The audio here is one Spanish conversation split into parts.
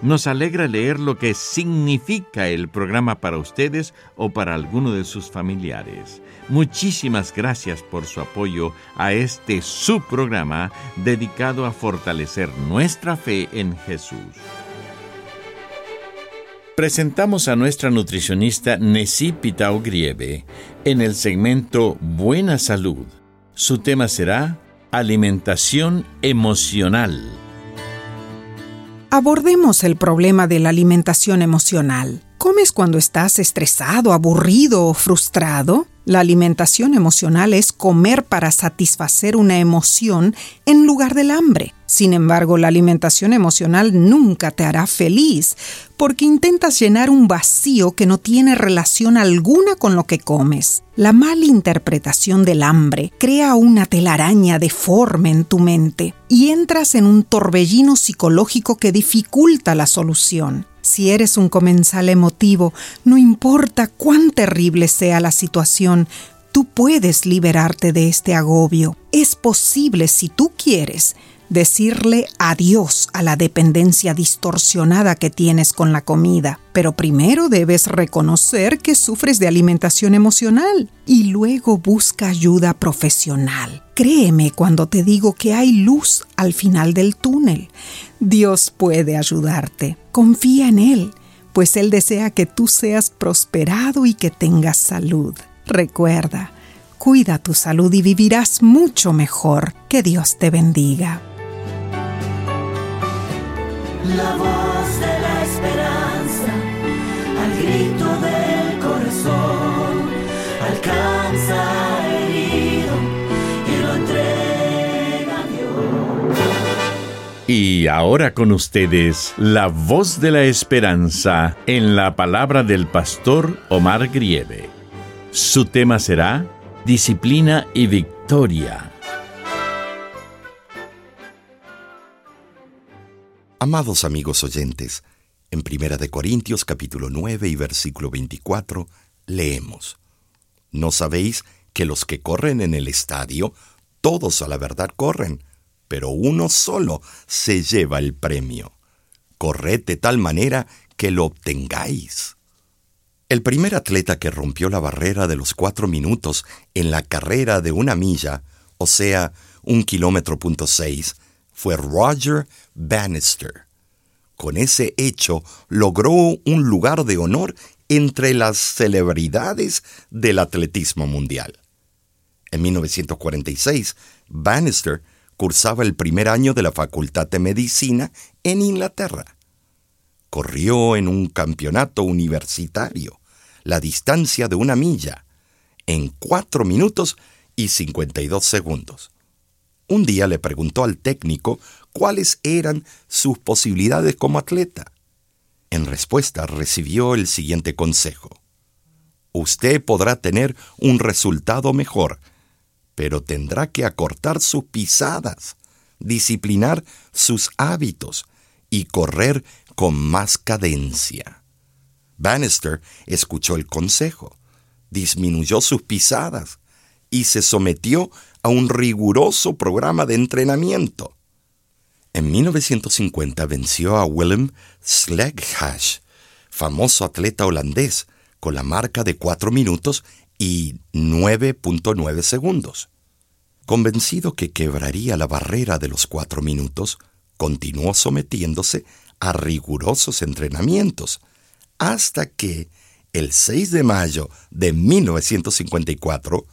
Nos alegra leer lo que significa el programa para ustedes o para alguno de sus familiares. Muchísimas gracias por su apoyo a este subprograma dedicado a fortalecer nuestra fe en Jesús. Presentamos a nuestra nutricionista Nessie Pitao Grieve en el segmento Buena Salud. Su tema será Alimentación Emocional. Abordemos el problema de la alimentación emocional. ¿Comes cuando estás estresado, aburrido o frustrado? La alimentación emocional es comer para satisfacer una emoción en lugar del hambre. Sin embargo, la alimentación emocional nunca te hará feliz porque intentas llenar un vacío que no tiene relación alguna con lo que comes. La mala interpretación del hambre crea una telaraña deforme en tu mente y entras en un torbellino psicológico que dificulta la solución. Si eres un comensal emotivo, no importa cuán terrible sea la situación, tú puedes liberarte de este agobio. Es posible si tú quieres decirle adiós a la dependencia distorsionada que tienes con la comida. Pero primero debes reconocer que sufres de alimentación emocional y luego busca ayuda profesional. Créeme cuando te digo que hay luz al final del túnel. Dios puede ayudarte. Confía en Él, pues Él desea que tú seas prosperado y que tengas salud. Recuerda, cuida tu salud y vivirás mucho mejor. Que Dios te bendiga la voz de la esperanza, al grito del corazón, alcanza herido y lo entrega a Dios. Y ahora con ustedes, la voz de la esperanza en la palabra del pastor Omar Grieve. Su tema será Disciplina y Victoria. Amados amigos oyentes, en Primera de Corintios capítulo 9 y versículo 24 leemos: ¿No sabéis que los que corren en el estadio, todos a la verdad corren, pero uno solo se lleva el premio? Corred de tal manera que lo obtengáis. El primer atleta que rompió la barrera de los cuatro minutos en la carrera de una milla, o sea, un kilómetro punto seis, fue Roger Bannister. Con ese hecho logró un lugar de honor entre las celebridades del atletismo mundial. En 1946, Bannister cursaba el primer año de la Facultad de Medicina en Inglaterra. Corrió en un campeonato universitario la distancia de una milla en 4 minutos y 52 segundos. Un día le preguntó al técnico cuáles eran sus posibilidades como atleta. En respuesta recibió el siguiente consejo. Usted podrá tener un resultado mejor, pero tendrá que acortar sus pisadas, disciplinar sus hábitos y correr con más cadencia. Bannister escuchó el consejo, disminuyó sus pisadas y se sometió a un riguroso programa de entrenamiento. En 1950 venció a Willem Sleghash, famoso atleta holandés, con la marca de 4 minutos y 9.9 segundos. Convencido que quebraría la barrera de los 4 minutos, continuó sometiéndose a rigurosos entrenamientos, hasta que, el 6 de mayo de 1954,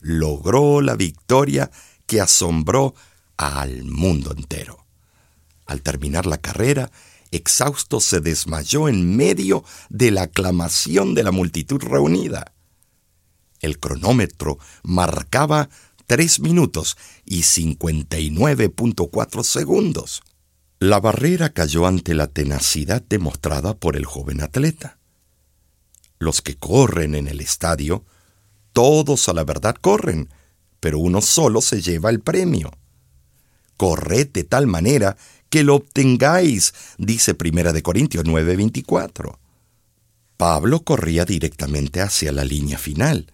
logró la victoria que asombró al mundo entero. Al terminar la carrera, exhausto se desmayó en medio de la aclamación de la multitud reunida. El cronómetro marcaba 3 minutos y 59.4 segundos. La barrera cayó ante la tenacidad demostrada por el joven atleta. Los que corren en el estadio, todos a la verdad corren, pero uno solo se lleva el premio. Corred de tal manera que lo obtengáis, dice Primera de Corintios 9:24. Pablo corría directamente hacia la línea final.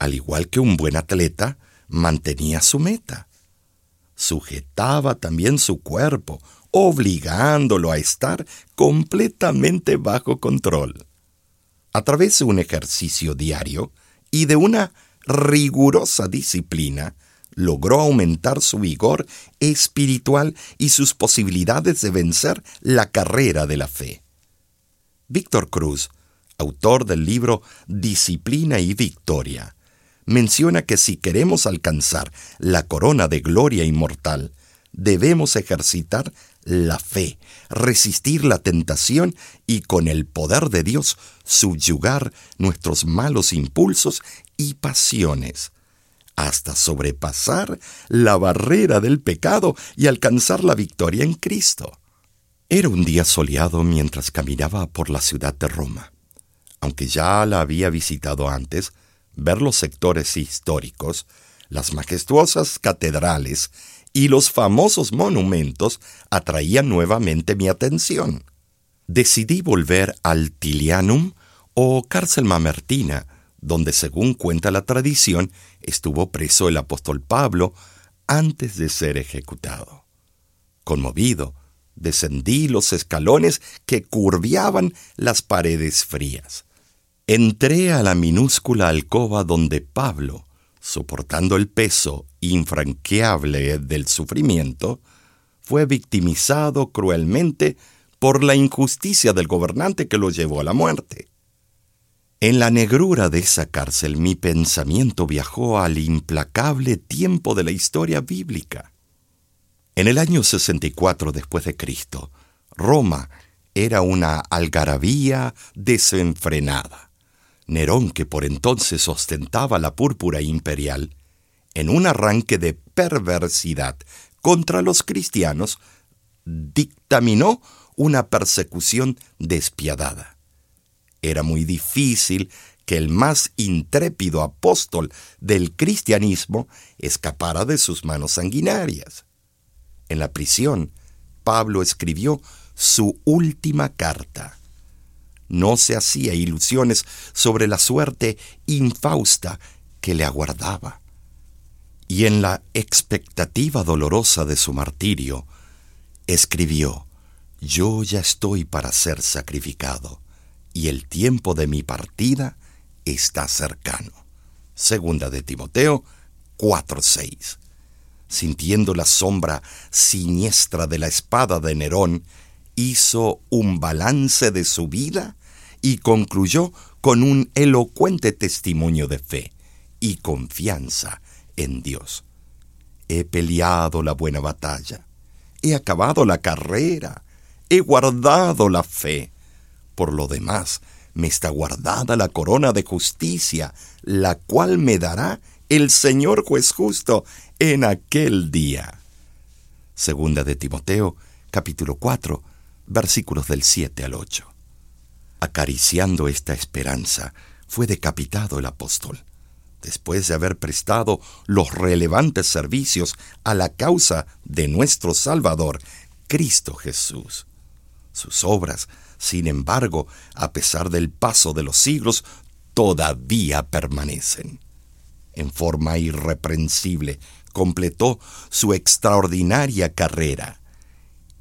Al igual que un buen atleta, mantenía su meta. Sujetaba también su cuerpo, obligándolo a estar completamente bajo control. A través de un ejercicio diario y de una rigurosa disciplina, logró aumentar su vigor espiritual y sus posibilidades de vencer la carrera de la fe. Víctor Cruz, autor del libro Disciplina y Victoria, menciona que si queremos alcanzar la corona de gloria inmortal, debemos ejercitar la fe, resistir la tentación y con el poder de Dios subyugar nuestros malos impulsos y pasiones, hasta sobrepasar la barrera del pecado y alcanzar la victoria en Cristo. Era un día soleado mientras caminaba por la ciudad de Roma. Aunque ya la había visitado antes, ver los sectores históricos, las majestuosas catedrales y los famosos monumentos atraían nuevamente mi atención. Decidí volver al Tilianum o Cárcel Mamertina, donde según cuenta la tradición estuvo preso el apóstol Pablo antes de ser ejecutado. Conmovido, descendí los escalones que curviaban las paredes frías. Entré a la minúscula alcoba donde Pablo, soportando el peso infranqueable del sufrimiento, fue victimizado cruelmente por la injusticia del gobernante que lo llevó a la muerte. En la negrura de esa cárcel mi pensamiento viajó al implacable tiempo de la historia bíblica. En el año 64 después de Cristo, Roma era una algarabía desenfrenada. Nerón, que por entonces ostentaba la púrpura imperial, en un arranque de perversidad contra los cristianos, dictaminó una persecución despiadada. Era muy difícil que el más intrépido apóstol del cristianismo escapara de sus manos sanguinarias. En la prisión, Pablo escribió su última carta no se hacía ilusiones sobre la suerte infausta que le aguardaba. Y en la expectativa dolorosa de su martirio, escribió, Yo ya estoy para ser sacrificado, y el tiempo de mi partida está cercano. Segunda de Timoteo 4:6. Sintiendo la sombra siniestra de la espada de Nerón, hizo un balance de su vida y concluyó con un elocuente testimonio de fe y confianza en Dios. He peleado la buena batalla, he acabado la carrera, he guardado la fe. Por lo demás, me está guardada la corona de justicia, la cual me dará el Señor juez justo en aquel día. Segunda de Timoteo, capítulo 4, versículos del 7 al 8. Acariciando esta esperanza, fue decapitado el apóstol, después de haber prestado los relevantes servicios a la causa de nuestro Salvador, Cristo Jesús. Sus obras, sin embargo, a pesar del paso de los siglos, todavía permanecen. En forma irreprensible, completó su extraordinaria carrera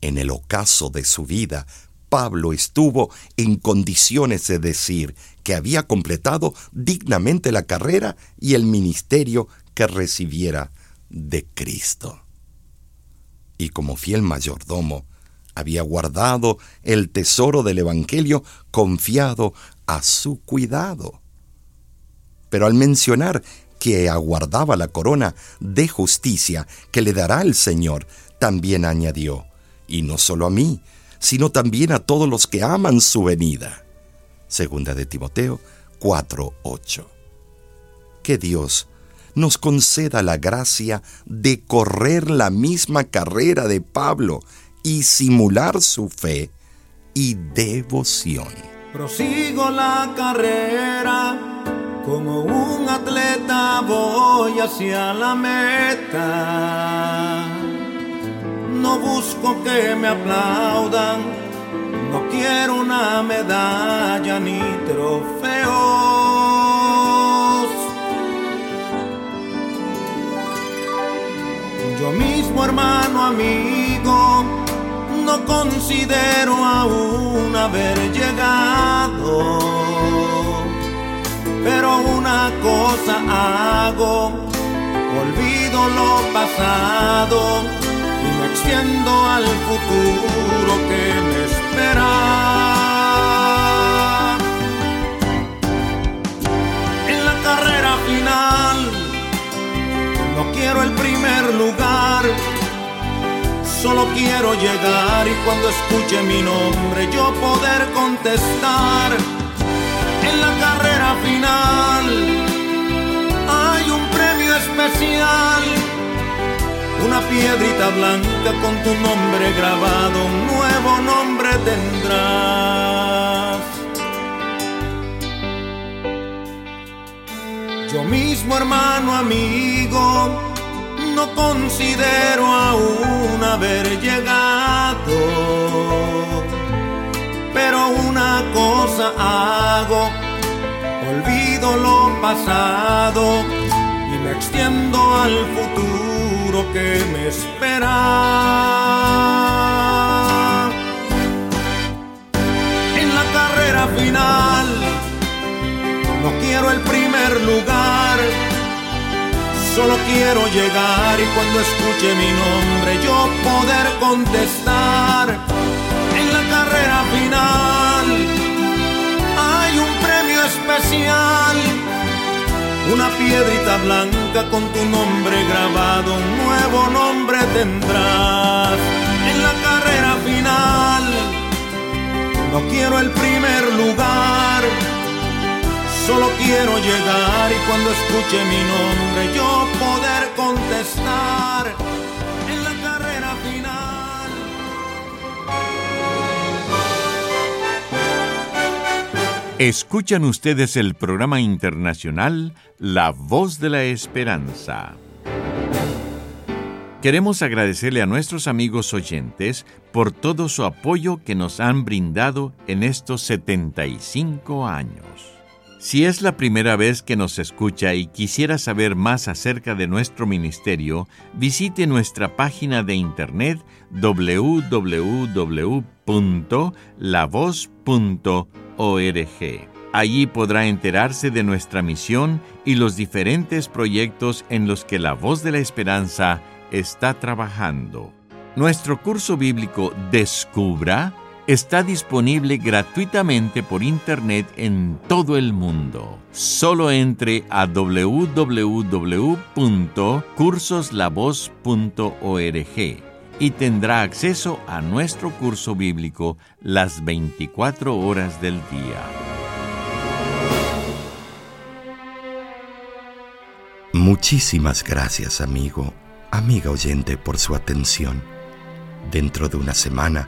en el ocaso de su vida, Pablo estuvo en condiciones de decir que había completado dignamente la carrera y el ministerio que recibiera de Cristo. Y como fiel mayordomo, había guardado el tesoro del Evangelio confiado a su cuidado. Pero al mencionar que aguardaba la corona de justicia que le dará el Señor, también añadió, y no solo a mí, sino también a todos los que aman su venida. Segunda de Timoteo 4:8. Que Dios nos conceda la gracia de correr la misma carrera de Pablo y simular su fe y devoción. Prosigo la carrera, como un atleta voy hacia la meta. No busco que me aplaudan, no quiero una medalla ni trofeo Yo mismo, hermano, amigo, no considero aún haber llegado. Pero una cosa hago, olvido lo pasado y me extiendo al futuro que me espera. Quiero llegar y cuando escuche mi nombre yo poder contestar. En la carrera final hay un premio especial. Una piedrita blanca con tu nombre grabado, un nuevo nombre tendrás. Yo mismo, hermano, amigo no considero aún haber llegado. Pero una cosa hago, olvido lo pasado y me extiendo al futuro que me espera. Solo quiero llegar y cuando escuche mi nombre yo poder contestar. En la carrera final hay un premio especial. Una piedrita blanca con tu nombre grabado, un nuevo nombre tendrás. En la carrera final no quiero el primer lugar Solo quiero llegar y cuando escuche mi nombre yo poder contestar en la carrera final. Escuchan ustedes el programa internacional La Voz de la Esperanza. Queremos agradecerle a nuestros amigos oyentes por todo su apoyo que nos han brindado en estos 75 años. Si es la primera vez que nos escucha y quisiera saber más acerca de nuestro ministerio, visite nuestra página de internet www.lavoz.org. Allí podrá enterarse de nuestra misión y los diferentes proyectos en los que la voz de la esperanza está trabajando. Nuestro curso bíblico Descubra está disponible gratuitamente por Internet en todo el mundo. Solo entre a www.cursoslavos.org y tendrá acceso a nuestro curso bíblico las 24 horas del día. Muchísimas gracias, amigo, amiga oyente, por su atención. Dentro de una semana,